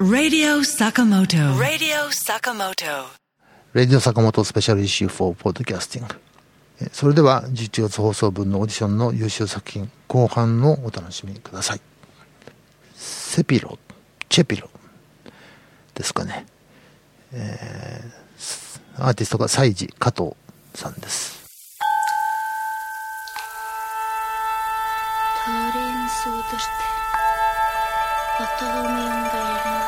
Radio Sakamoto. Radio Sakamoto. Radio Sakamoto スペシャルイシュ4ポッドキャスティングそれでは11月放送分のオーディションの優秀作品後半のお楽しみください。セピロチェピロですかね、えー、アーティストが西寺加藤さんです。ただ演奏としてバトルおンがいる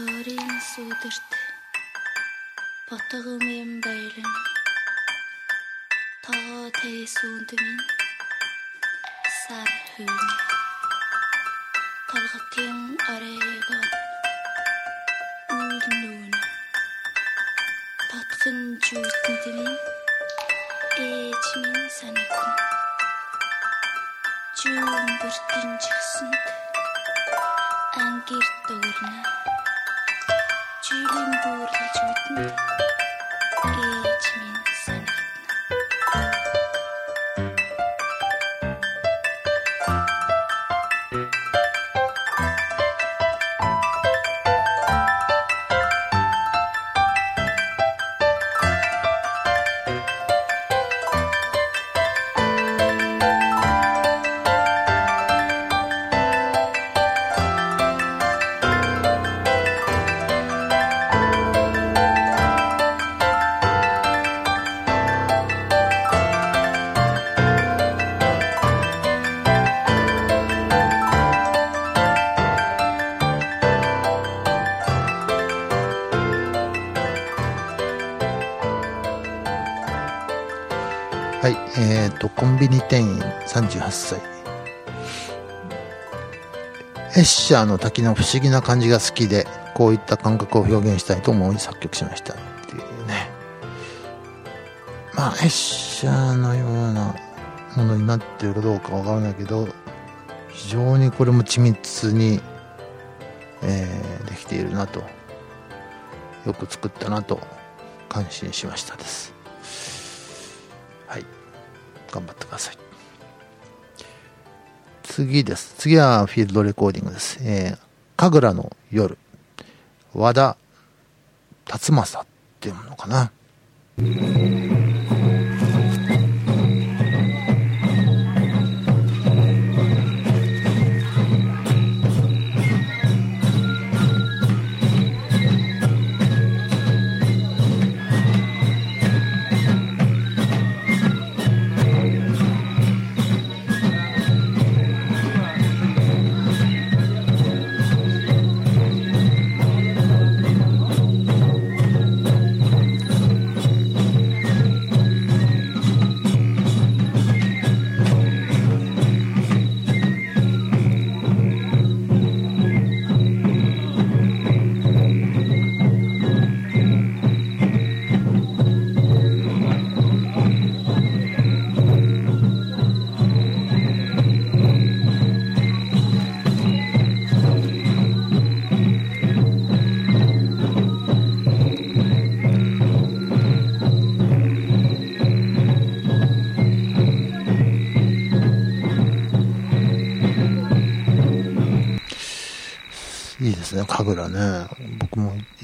Хорийн сүдэрт. Ботгомын байлан тоо тэсүндмин сар хүн толготын орэгод нүүр нүүн татсан жүйтэнтмин ээж минь санагдна чүүн бүртэн жигсэнд ангир дүүрнэ ширийн дүүрлэж мэднэ. Ээж минь санаа シャーの滝の不思議な感じが好きで、こういった感覚を表現したいと思い作曲しましたっていうね。まあ、エッシャーのようなものになってるかどうかわからないけど、非常にこれも緻密に、えーできているなと、よく作ったなと感心しましたです。次です。次はフィールドレコーディングです。えー、神楽の夜。和田達正っていうのかな。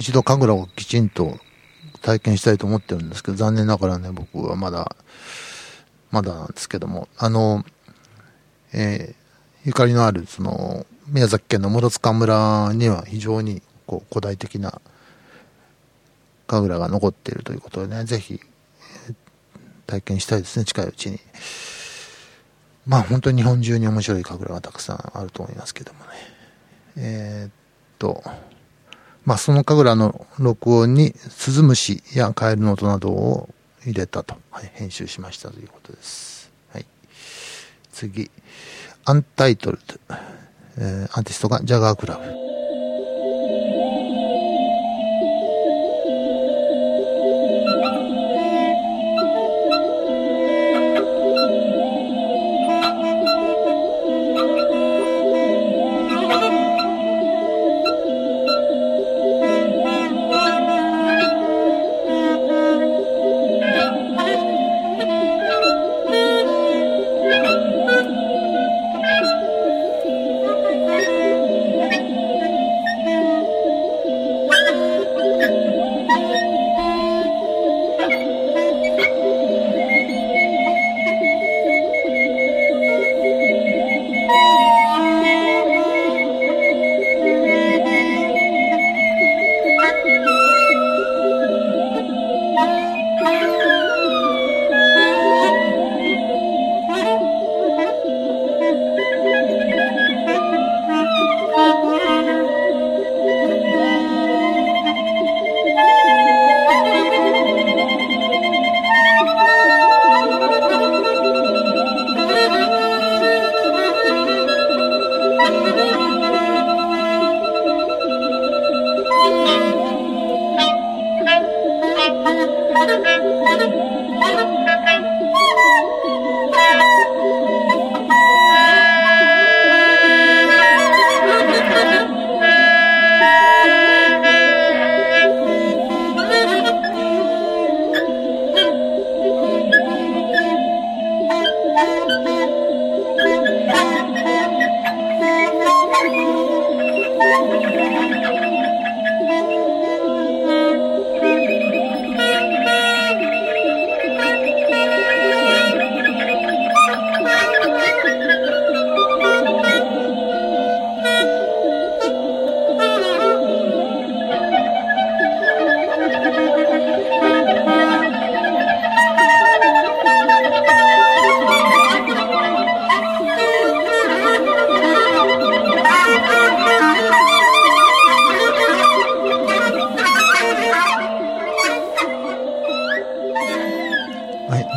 一度神楽をきちんと体験したいと思ってるんですけど、残念ながらね、僕はまだ、まだなんですけども、あの、えーゆかりのある、その、宮崎県の諸塚村には非常に、こう、古代的な神楽が残っているということでね、ぜひ、体験したいですね、近いうちに。まあ本当に日本中に面白い神楽がたくさんあると思いますけどもね。えーっと、まあその神楽の録音にスズムシやカエルの音などを入れたと、はい、編集しましたということです。はい。次、アンタイトルド、えーアーティストがジャガークラブ。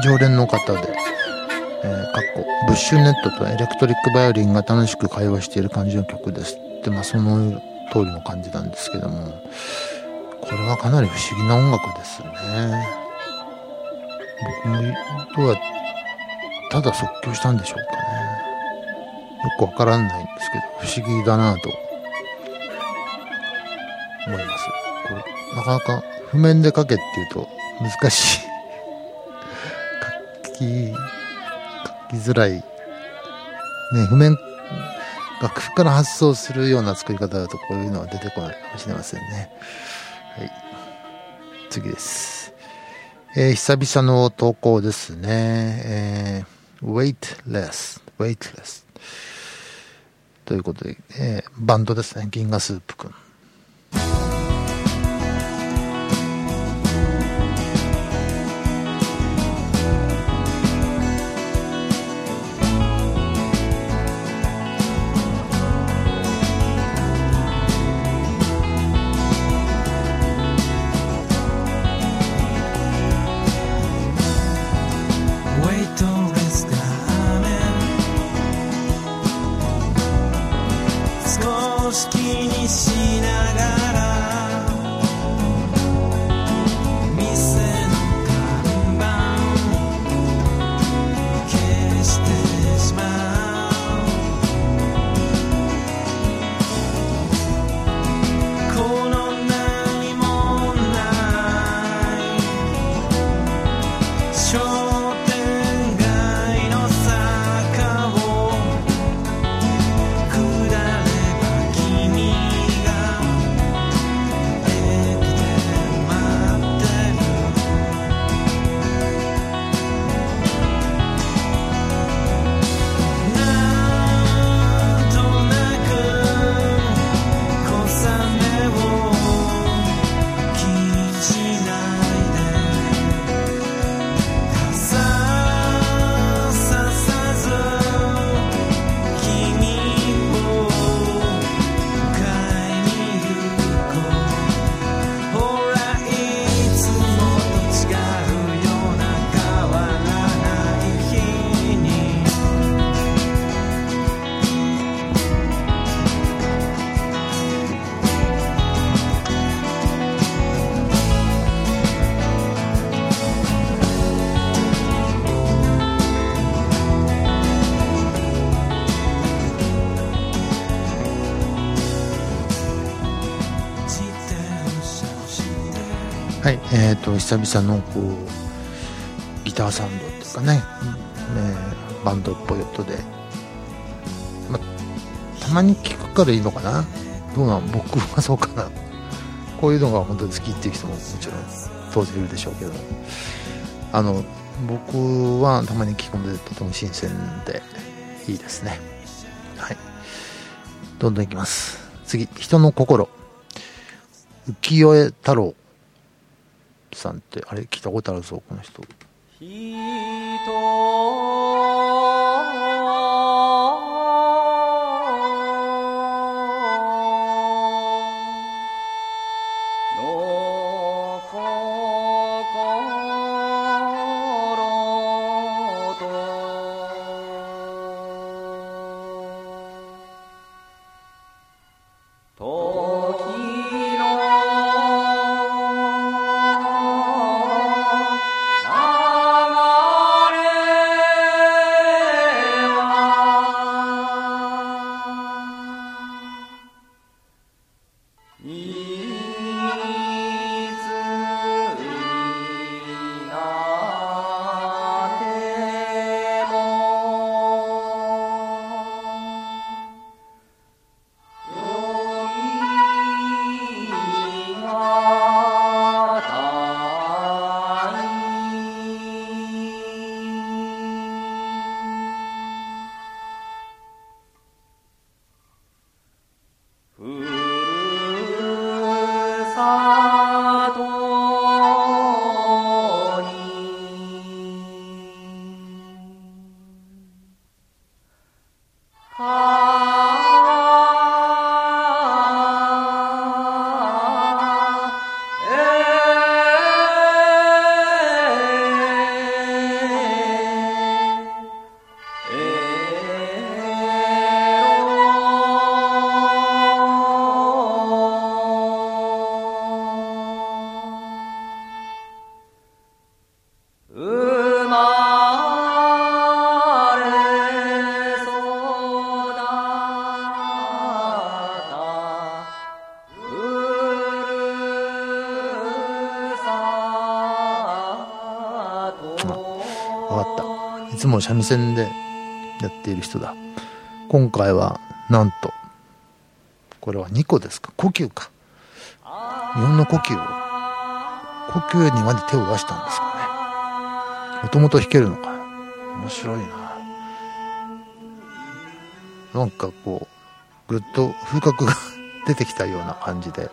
常連の方で、えー、かっこ、ブッシュネットとエレクトリックバイオリンが楽しく会話している感じの曲ですって、まあ、その通りの感じなんですけども、これはかなり不思議な音楽ですね。僕も、どうや、ただ即興したんでしょうかね。よくわからないんですけど、不思議だなと思います。これ、なかなか譜面で書けっていうと難しい。き、書きづらい。ね、譜面、楽譜から発想するような作り方だとこういうのは出てこないかもしれませんね。はい。次です。えー久々の投稿ですね。えー weightless, weightless. ということで、えーバンドですね。銀河スープくん。はい、えっ、と、久々のこう、ギターサウンドっていうかね、えーバンドっぽい音で、ま、たまに聞くからいいのかな。どうなん僕はそうかな。こういうのが本当に好きっていう人ももちろん当然いるでしょうけど、あの、僕はたまに聞くのでとても新鮮でいいですね。はい。どんどんいきます。次、人の心。浮世絵太郎。さんって、あれ聞いたことあるぞ、この人。人三味線でやっている人だ。今回は、なんと、これは2個ですか呼吸か。日本の呼吸を、呼吸にまで手を出したんですかね。もともと弾けるのか。面白いな。なんかこう、ぐっと風格が出てきたような感じで、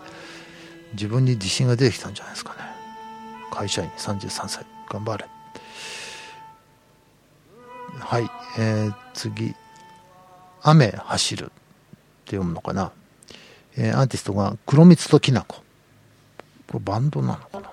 自分に自信が出てきたんじゃないですかね。会社員33歳。頑張れ。はい、えー、次。雨走るって読むのかな。えーアーティストが黒蜜ときなこ。これバンドなのかな。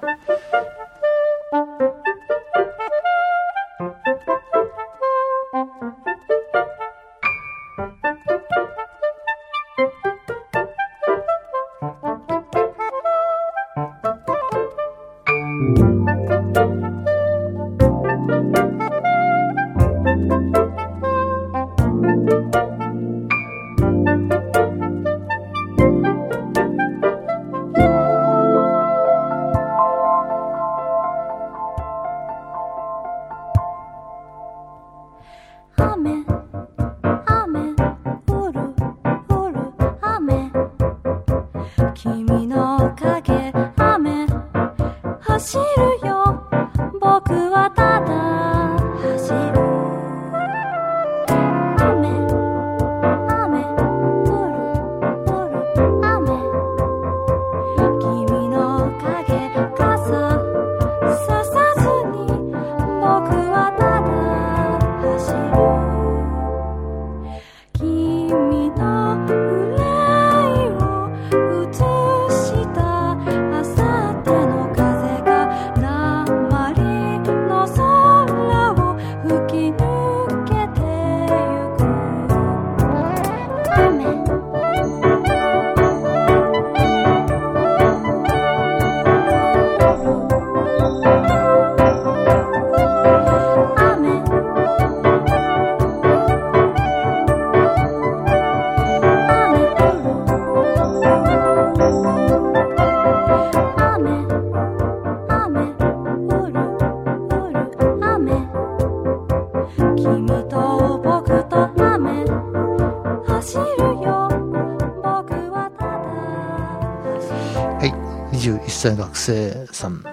生さん。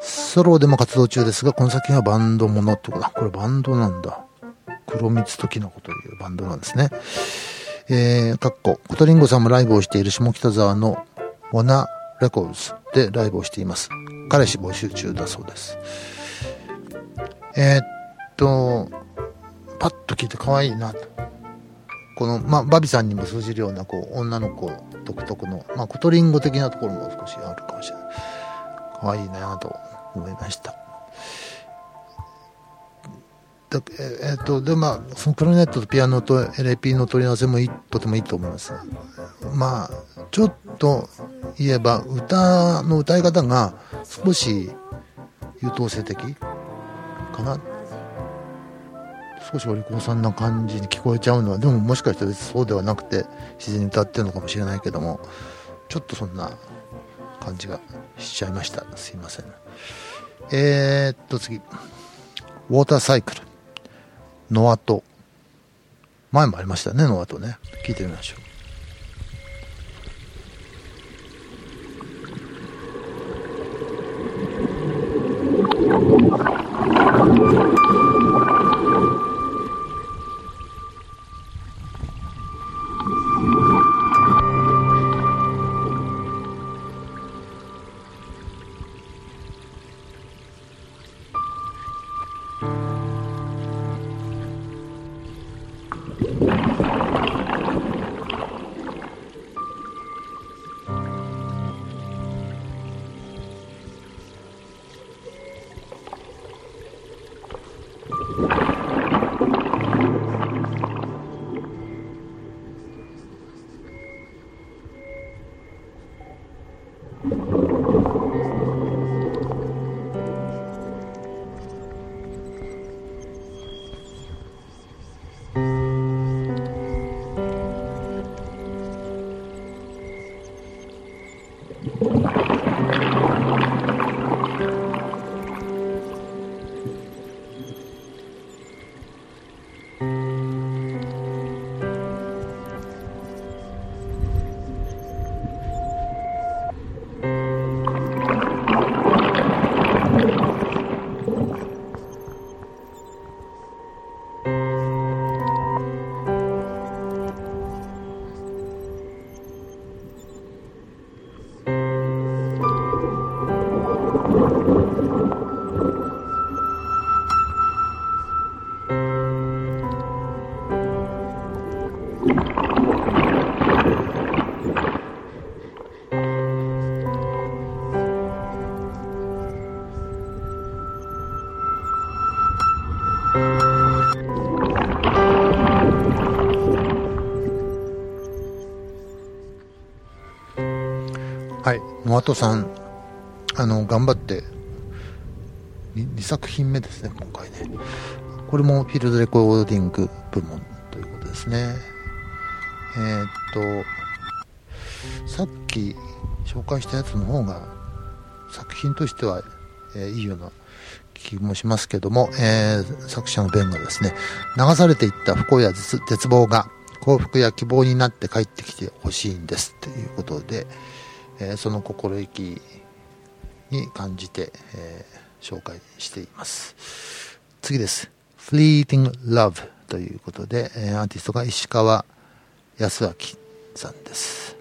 ソロでも活動中ですが、この作品はバンドものってことだ。これバンドなんだ。黒蜜とキノコというバンドなんですね。えー、かっこ、コトリンゴさんもライブをしている下北沢のモナレコーズでライブをしています。彼氏募集中だそうです。えー、っと、パッと聞いて可愛いなと。この、まあ、バビさんにも通じるような、こう、女の子独特の、まあ、コトリンゴ的なところも少しあるかもしれない。可愛いなと思いました。で、ええっと、で、まあ、そのクラリネットとピアノと LP の取り合わせもいいとてもいいと思います。まあ、ちょっと言えば、歌の歌い方が少し優等生的かな。少しお利口さんな感じに聞こえちゃうのは、でももしかしたらそうではなくて自然に歌ってるのかもしれないけども、ちょっとそんな感じがしちゃいました。すいません。えー、っと次。ウォーターサイクル。ノアと。前もありましたね、ノアとね。聞いてみましょう。はい、ノアトさん、あの、頑張って、2, 作品目ですね、今回ね。これもフィールドレコーディング部門ということですね。えーっと、さっき紹介したやつの方が、作品としては、えーいいような気もしますけども、えー作者のベンがですね、流されていった不幸や絶望が幸福や希望になって帰ってきてほしいんですということで、えー、その心意気に感じて、えー、紹介しています。次です。Fleeting Love ということで、えー、アーティストが石川康明さんです。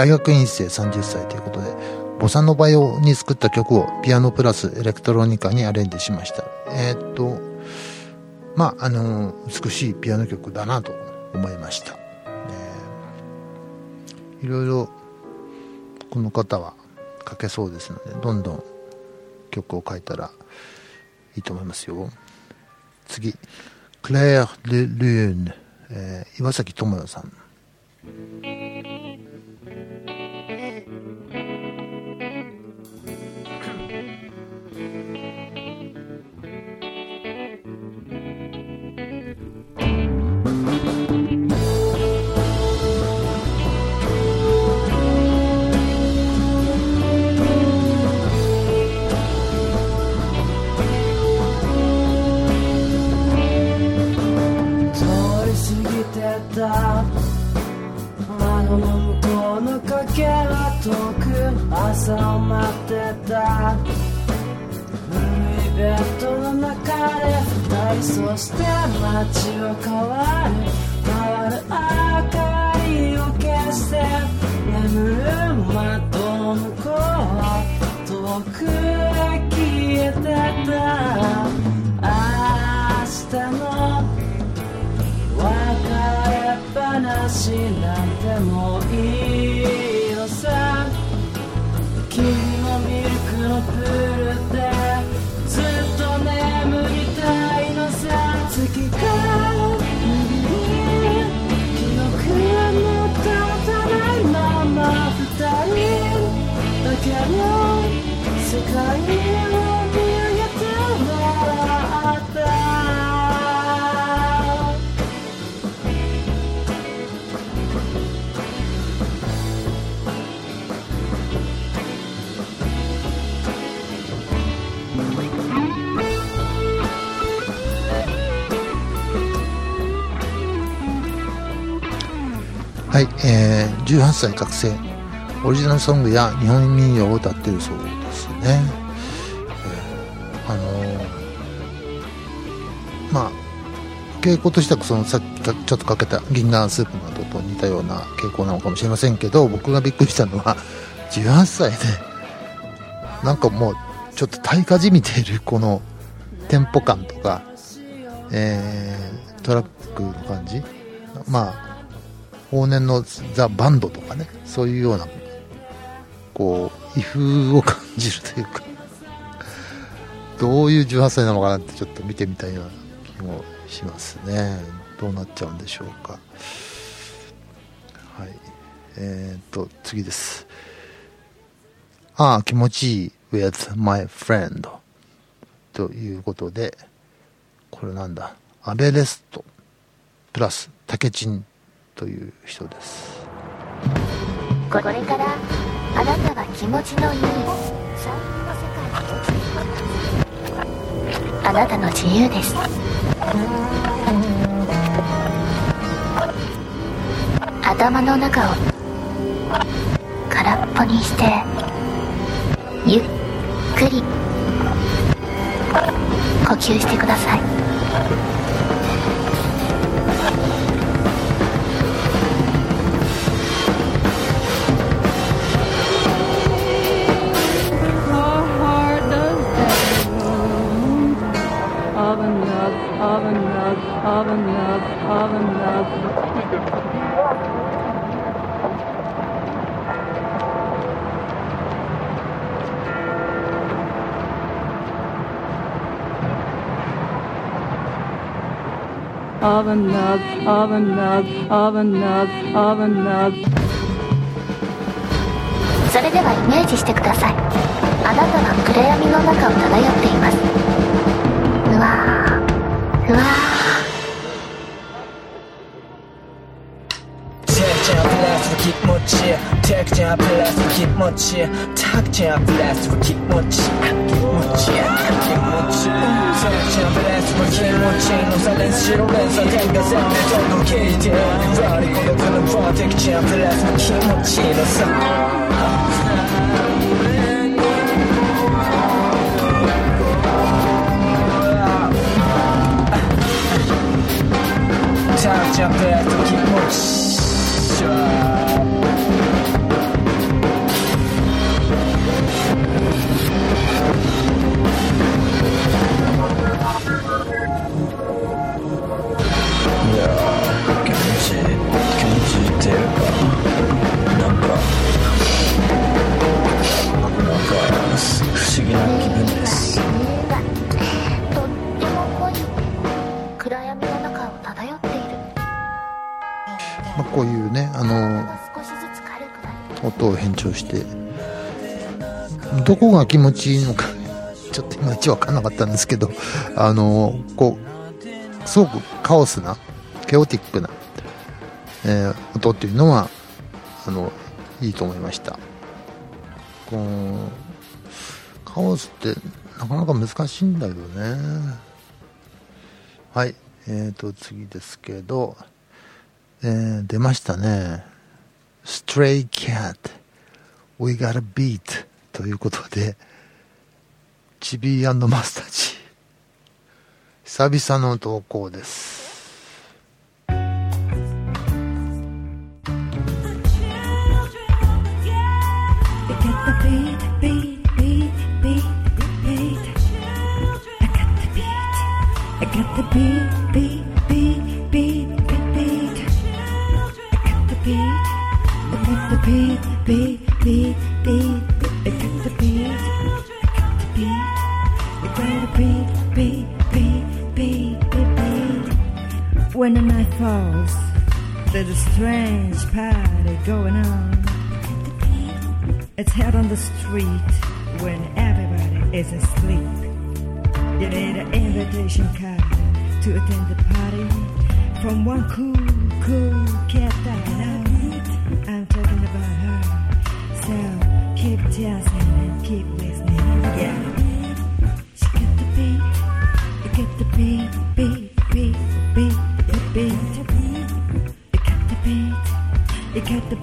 大学院生30歳ということで、ボサノバ用に作った曲をピアノプラスエレクトロニカにアレンジしました。えーっと、まあ、あの、美しいピアノ曲だなと思いました。えーいろいろ、この方は書けそうですので、どんどん曲を書いたらいいと思いますよ。次、クレア・ル・ルーン、えー岩崎智代さん。はい、えー、18歳学生、オリジナルソングや日本民謡を歌ってるそうですね。えーあのーまあ、傾向としてはそのさっきちょっとかけた銀杏スープなどと似たような傾向なのかもしれませんけど、僕がびっくりしたのは、18歳で、なんかもう、ちょっと大火じみているこのテンポ感とか、えー、トラックの感じ。まあ、往年のザ・バンドとかね、そういうような、こう、威風を感じるというか、どういう18歳なのかなってちょっと見てみたいような気もしますね。どうなっちゃうんでしょうか。はい。えー、っと、次です。ああ、気持ちいい with my friend ということで、これなんだ、アベレストプラスタケチンという人です。これからあなたは気持ちのいいあなたの自由です頭の中を空っぽにしてゆっくり呼吸してください another, of another, of another. Of another, of another, of another, of another. それではイメージしてくださいあなたは暗闇の中を漂っていますうわーうわー気持ち Take ちゃんプラス気持ち Take ちゃんプラス気持ち気持ち気持ち Take ちゃんプラスの気持ちの差連白連鎖点が全部どんどん消えてラリコでこの Take ちゃんプラスの気持ちの差タどこが気持ちいいのかちょっといまいち分かんなかったんですけどあのこうすごくカオスなケオティックな、えー音っていうのはあのいいと思いました。こうカオスってなかなか難しいんだよね。はいえーと次ですけど、えー出ましたね。Stray Cat We Got a Beat ということでチビーマスタジ久々の投稿です。I got the beat, beat, beat, beat, When the night falls, there's a strange party going on. It's held on the street when everybody is asleep. You need an invitation card to attend the party from one cool, cool cat.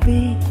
be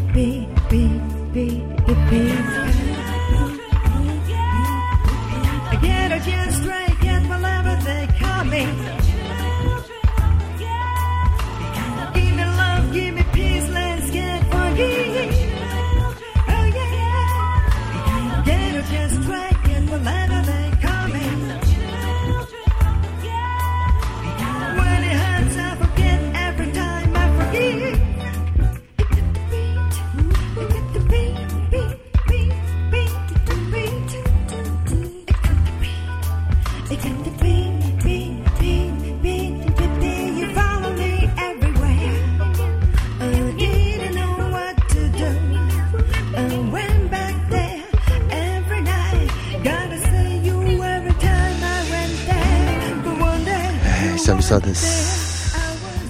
Eh, 久々です。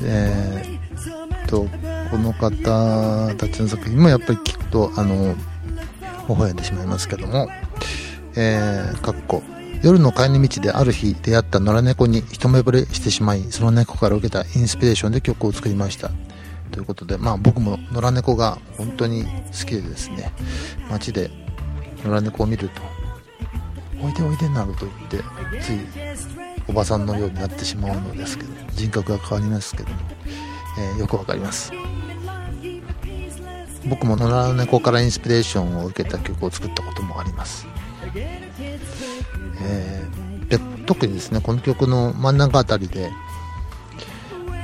えー、と、この方たちの作品もやっぱり聞くと、あの、微笑んでしまいますけども、えー、かっこ、夜の帰り道である日出会った野良猫に一目惚れしてしまい、その猫から受けたインスピレーションで曲を作りました。ということで、まあ僕も野良猫が本当に好きでですね、街で野良猫を見ると、おいでおいでなどと言って、ついおばさんのようになってしまうのですけど人格が変わりますけども、えーよくわかります。僕も野良猫からインスピレーションを受けた曲を作ったこともあります、えーで特にですねこの曲の真ん中あたりで、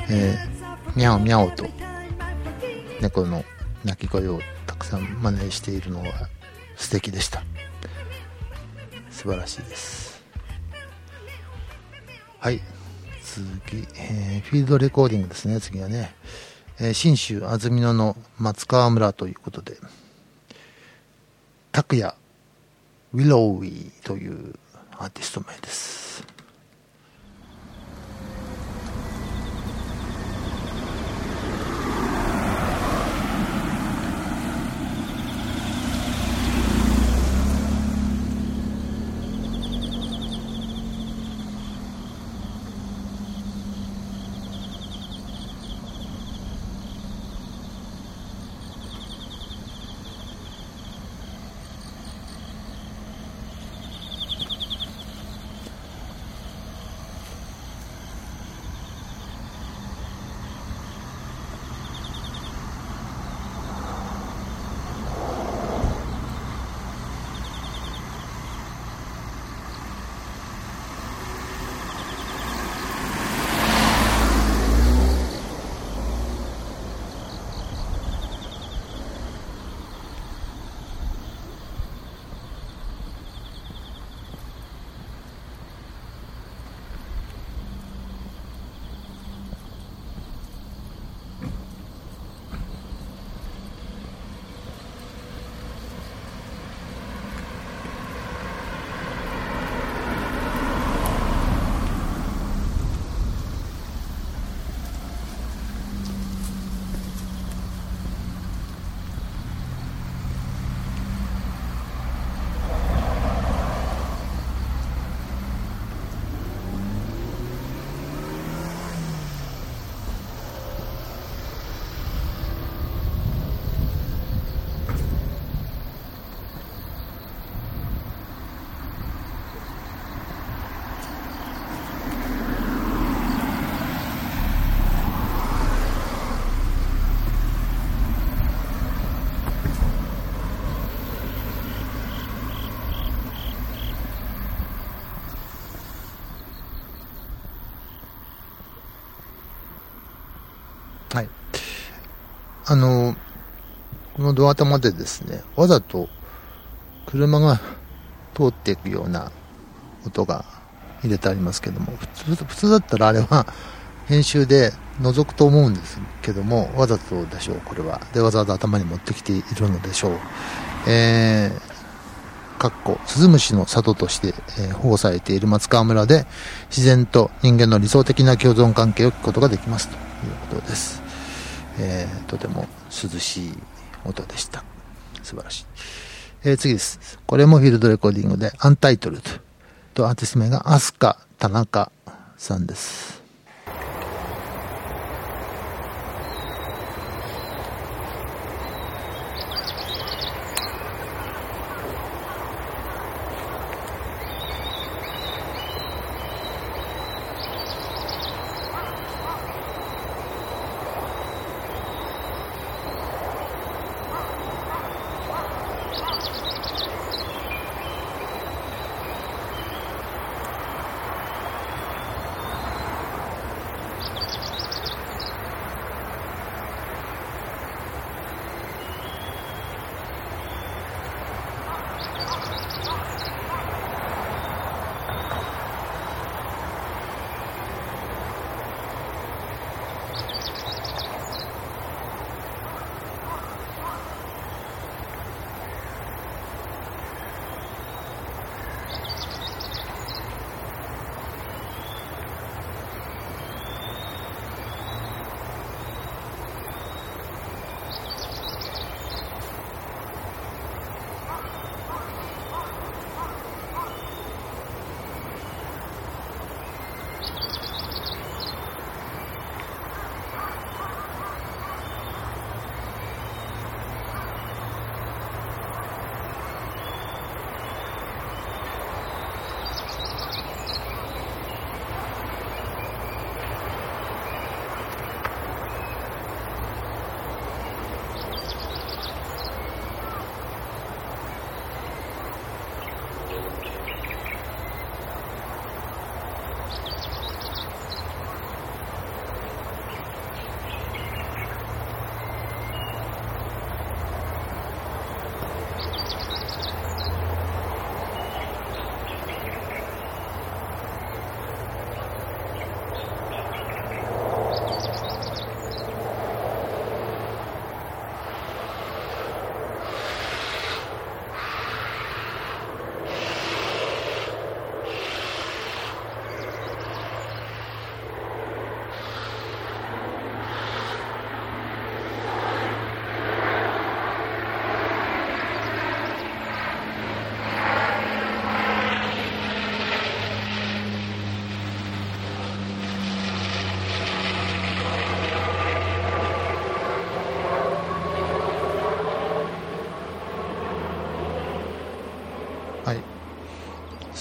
えー、ミャオミャオと猫の鳴き声をたくさん真似しているのは素敵でした。素晴らしいです。はい。次、えーフィールドレコーディングですね、次はね。えー新州安曇野の松川村ということで、拓也ウィローウィーというアーティスト名です。あの、このドア玉でですね、わざと車が通っていくような音が入れてありますけども、普通普通だったらあれは編集で覗くと思うんですけども、わざとでしょう、これは。で、わざわざ頭に持ってきているのでしょう。えー、かっこ、スズムシの里として、えー保護されている松川村で、自然と人間の理想的な共存関係を聞くことができますということです。えー、とても涼しい音でした。素晴らしい。えー次です。これもフィールドレコーディングで、アンタイトルドとアーティスト名がアスカ田中さんです。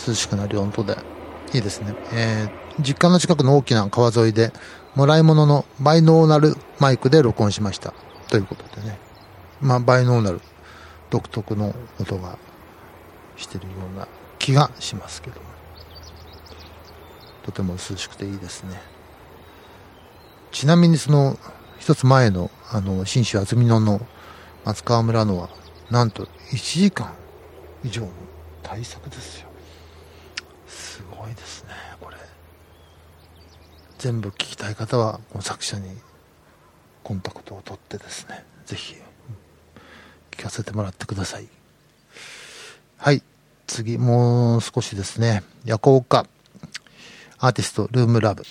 涼しくなる音で、いいですね。えー、実家の近くの大きな川沿いで、もらい物のバイノーナルマイクで録音しました。ということでね。まあ、バイノーナル、独特の音がしてるような気がしますけども。とても涼しくていいですね。ちなみにその、一つ前の、あの、新州安曇野の松川村のは、なんと1時間以上の大作ですよ。すごいですね、これ。全部聞きたい方は、この作者にコンタクトを取ってですね、ぜひ、聞かせてもらってください。はい。次、もう少しですね。夜行歌。アーティスト、ルームラブ。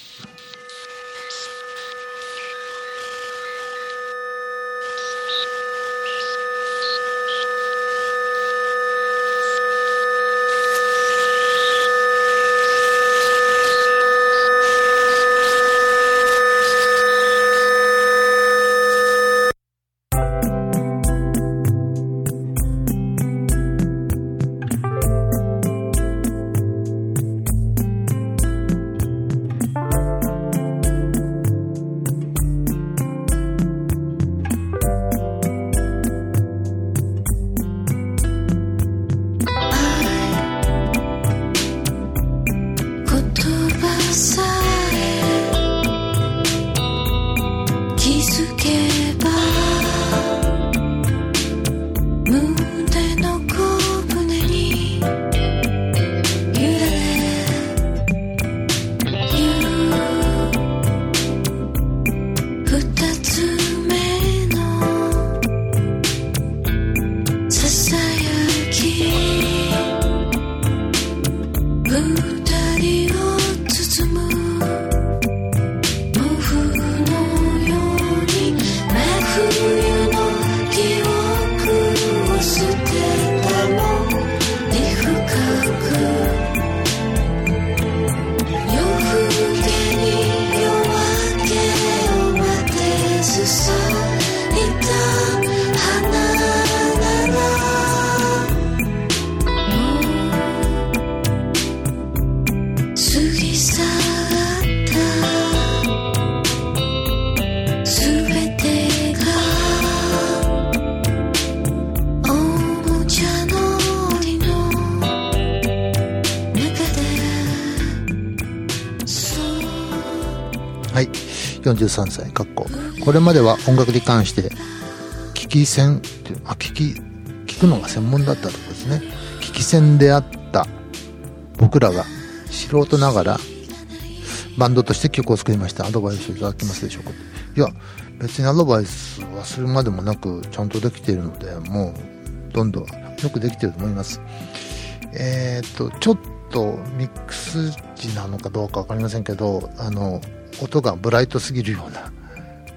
43歳かっこ。これまでは音楽に関して聞き戦っていうあ聞き聞くのが専門だったとこですね。聞き戦であった僕らが素人ながらバンドとして曲を作りました。アドバイスいただけますでしょうか。いや別にアドバイスはするまでもなくちゃんとできているのでもうどんどんよくできてると思います。えっ、とちょっとミックス時なのかどうか分かりませんけどあの音がブライトすぎるような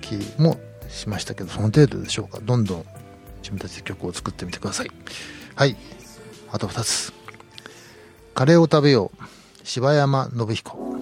気もしましたけどその程度でしょうか。どんどん自分たちで曲を作ってみてください。はい。あと2つ。カレーを食べよう。柴山信彦。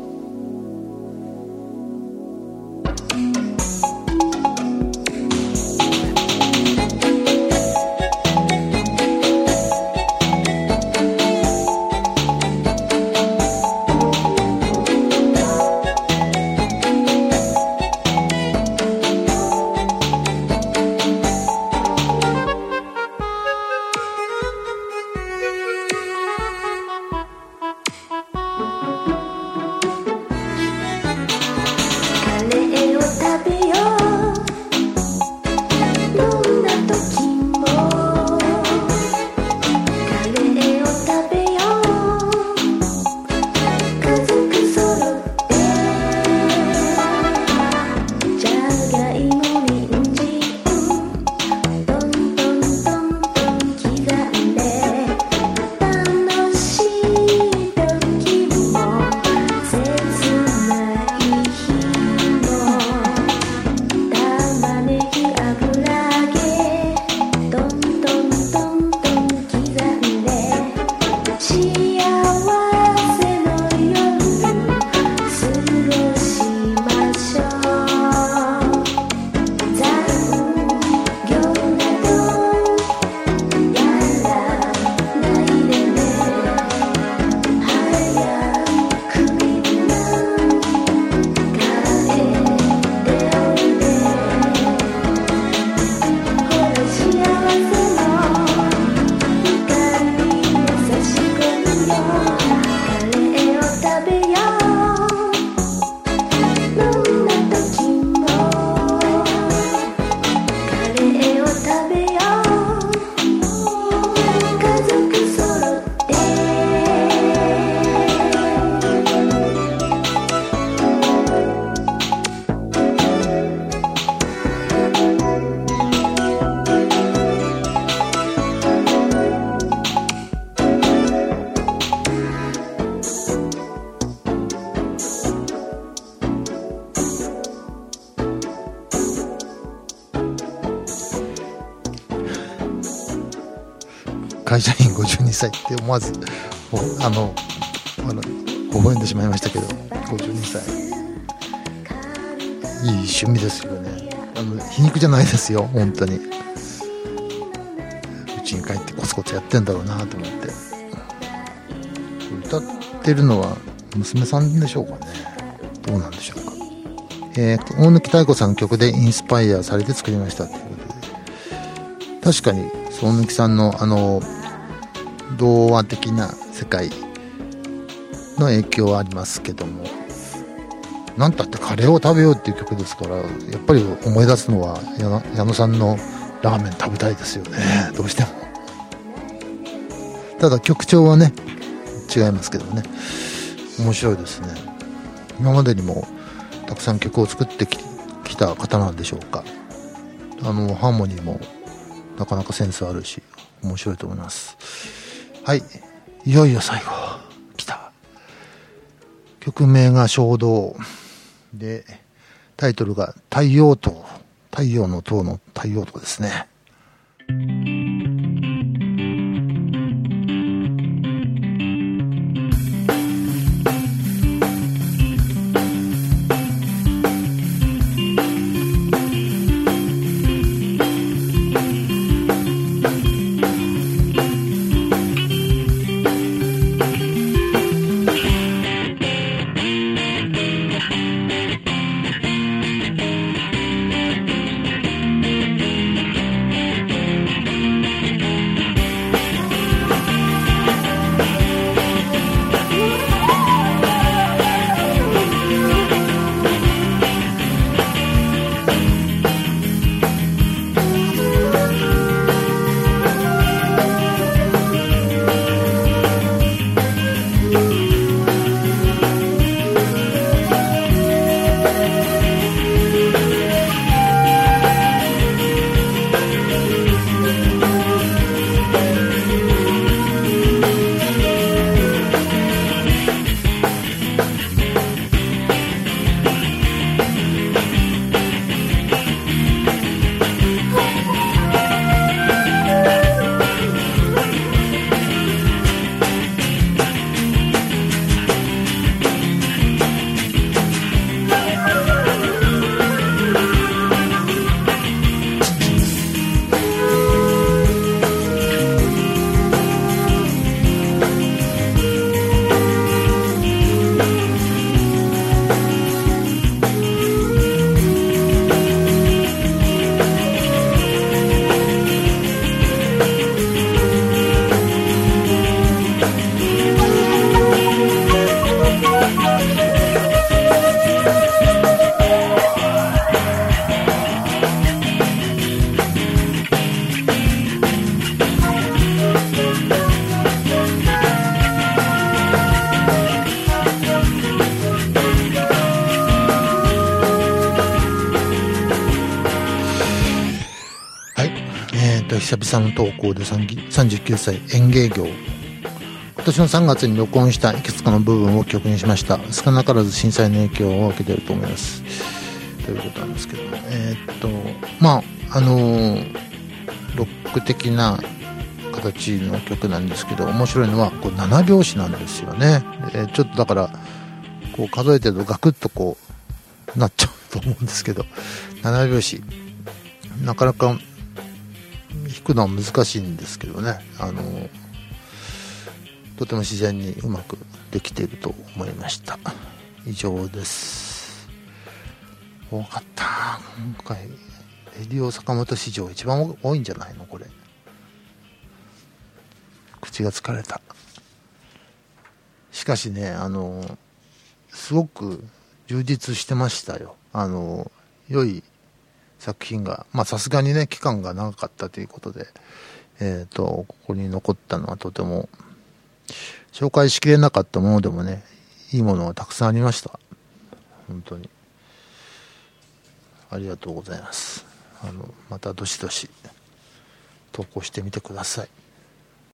歳って思わずおあのあの微笑んでしまいましたけど52歳い。い趣味ですよね。あの皮肉じゃないですよ本当に。うちに帰ってコツコツやってんだろうなと思って。歌ってるのは娘さんでしょうかね。どうなんでしょうか。えー、大貫妙子さんの曲でインスパイアされて作りましたということで。確かに大貫さんのあの童話的な世界の影響はありますけどもなんたってカレーを食べようっていう曲ですからやっぱり思い出すのは矢野さんのラーメン食べたいですよね。どうしても。ただ曲調はね違いますけどね。面白いですね。今までにもたくさん曲を作ってききた方なんでしょうか。あのハーモニーもなかなかセンスあるし面白いと思います。はい。いよいよ最後。来た。曲名が衝動。でタイトルが太陽塔。太陽の塔の太陽塔ですね「久々の投稿で39歳園芸業。今年の3月に録音したいくつかの部分を曲にしました。少なからず震災の影響を受けてると思います。ということなんですけどえーっとまああのロック的な形の曲なんですけど面白いのはこう7拍子なんですよね、えちょっとだからこう数えてるとガクッとこうなっちゃうと思うんですけど。7拍子。なかなか弾くのは難しいんですけどね。あのとても自然にうまくできていると思いました。以上です。多かった。今回レディオ坂本史上一番多いんじゃないの？これ。口が疲れた。しかしねあのすごく充実してましたよ。あの良い作品がまあさすがにね期間が長かったということでえっ、とここに残ったのはとても紹介しきれなかったものでもねいいものがたくさんありました。本当に。ありがとうございます。あのまたどしどし投稿してみてください。